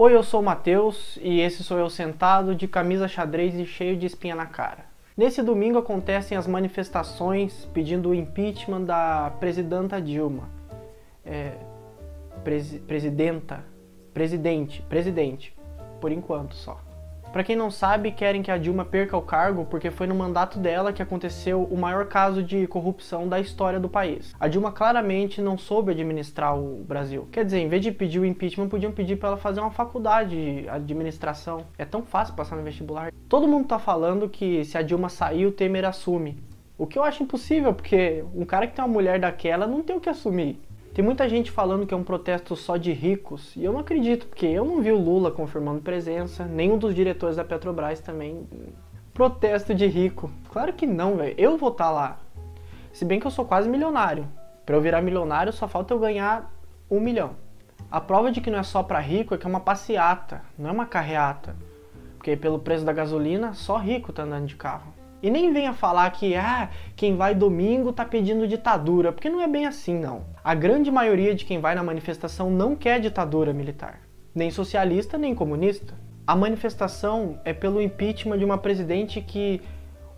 Oi, eu sou o Matheus e esse sou eu sentado de camisa xadrez e cheio de espinha na cara. Nesse domingo acontecem as manifestações pedindo o impeachment da presidenta Dilma. É, presi presidenta, presidente, presidente, por enquanto só. Para quem não sabe, querem que a Dilma perca o cargo porque foi no mandato dela que aconteceu o maior caso de corrupção da história do país. A Dilma claramente não soube administrar o Brasil. Quer dizer, em vez de pedir o impeachment, podiam pedir para ela fazer uma faculdade de administração. É tão fácil passar no vestibular. Todo mundo tá falando que se a Dilma sair, o Temer assume. O que eu acho impossível, porque um cara que tem uma mulher daquela não tem o que assumir. Tem muita gente falando que é um protesto só de ricos, e eu não acredito, porque eu não vi o Lula confirmando presença, nenhum dos diretores da Petrobras também. Protesto de rico. Claro que não, velho. Eu vou estar tá lá. Se bem que eu sou quase milionário. Para eu virar milionário, só falta eu ganhar um milhão. A prova de que não é só para rico é que é uma passeata, não é uma carreata. Porque pelo preço da gasolina, só rico tá andando de carro. E nem venha falar que ah, quem vai domingo tá pedindo ditadura, porque não é bem assim não. A grande maioria de quem vai na manifestação não quer ditadura militar, nem socialista nem comunista. A manifestação é pelo impeachment de uma presidente que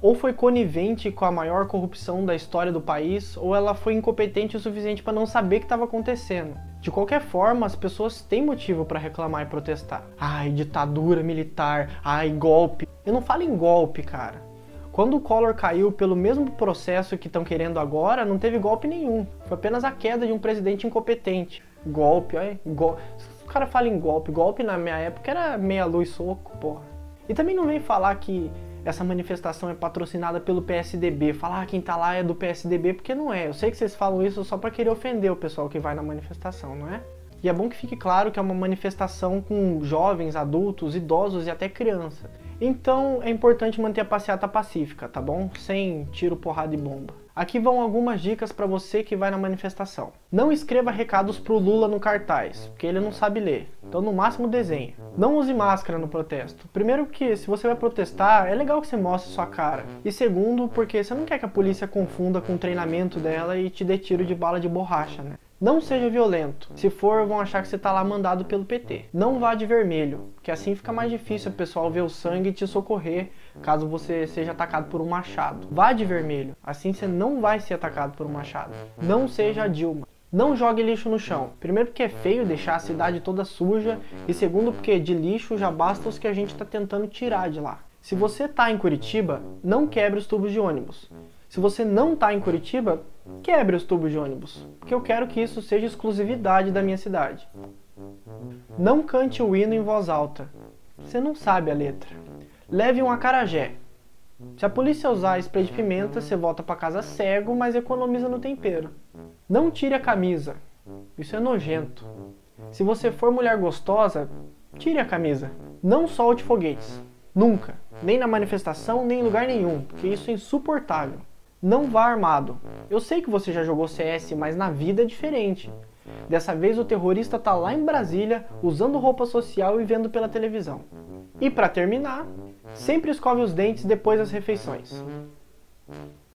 ou foi conivente com a maior corrupção da história do país, ou ela foi incompetente o suficiente para não saber o que estava acontecendo. De qualquer forma, as pessoas têm motivo para reclamar e protestar. Ai, ditadura militar, ai, golpe. Eu não falo em golpe, cara. Quando o Collor caiu pelo mesmo processo que estão querendo agora, não teve golpe nenhum. Foi apenas a queda de um presidente incompetente. Golpe, olha. Gol... O cara fala em golpe. Golpe na minha época era meia luz soco, porra. E também não vem falar que essa manifestação é patrocinada pelo PSDB. Falar ah, quem tá lá é do PSDB, porque não é. Eu sei que vocês falam isso só para querer ofender o pessoal que vai na manifestação, não é? E é bom que fique claro que é uma manifestação com jovens, adultos, idosos e até crianças. Então é importante manter a passeata pacífica, tá bom? Sem tiro, porrada e bomba. Aqui vão algumas dicas para você que vai na manifestação. Não escreva recados pro Lula no cartaz, porque ele não sabe ler. Então no máximo desenhe. Não use máscara no protesto. Primeiro porque se você vai protestar, é legal que você mostre sua cara. E segundo, porque você não quer que a polícia confunda com o treinamento dela e te dê tiro de bala de borracha, né? Não seja violento. Se for, vão achar que você está lá mandado pelo PT. Não vá de vermelho, que assim fica mais difícil o pessoal ver o sangue e te socorrer caso você seja atacado por um machado. Vá de vermelho, assim você não vai ser atacado por um machado. Não seja Dilma. Não jogue lixo no chão. Primeiro porque é feio deixar a cidade toda suja e segundo porque de lixo já basta os que a gente está tentando tirar de lá. Se você está em Curitiba, não quebre os tubos de ônibus. Se você não está em Curitiba, quebre os tubos de ônibus, porque eu quero que isso seja exclusividade da minha cidade. Não cante o hino em voz alta. Você não sabe a letra. Leve um acarajé. Se a polícia usar spray de pimenta, você volta para casa cego, mas economiza no tempero. Não tire a camisa. Isso é nojento. Se você for mulher gostosa, tire a camisa. Não solte foguetes. Nunca. Nem na manifestação, nem em lugar nenhum, porque isso é insuportável. Não vá armado. Eu sei que você já jogou CS, mas na vida é diferente. Dessa vez o terrorista tá lá em Brasília, usando roupa social e vendo pela televisão. E para terminar, sempre escove os dentes depois das refeições.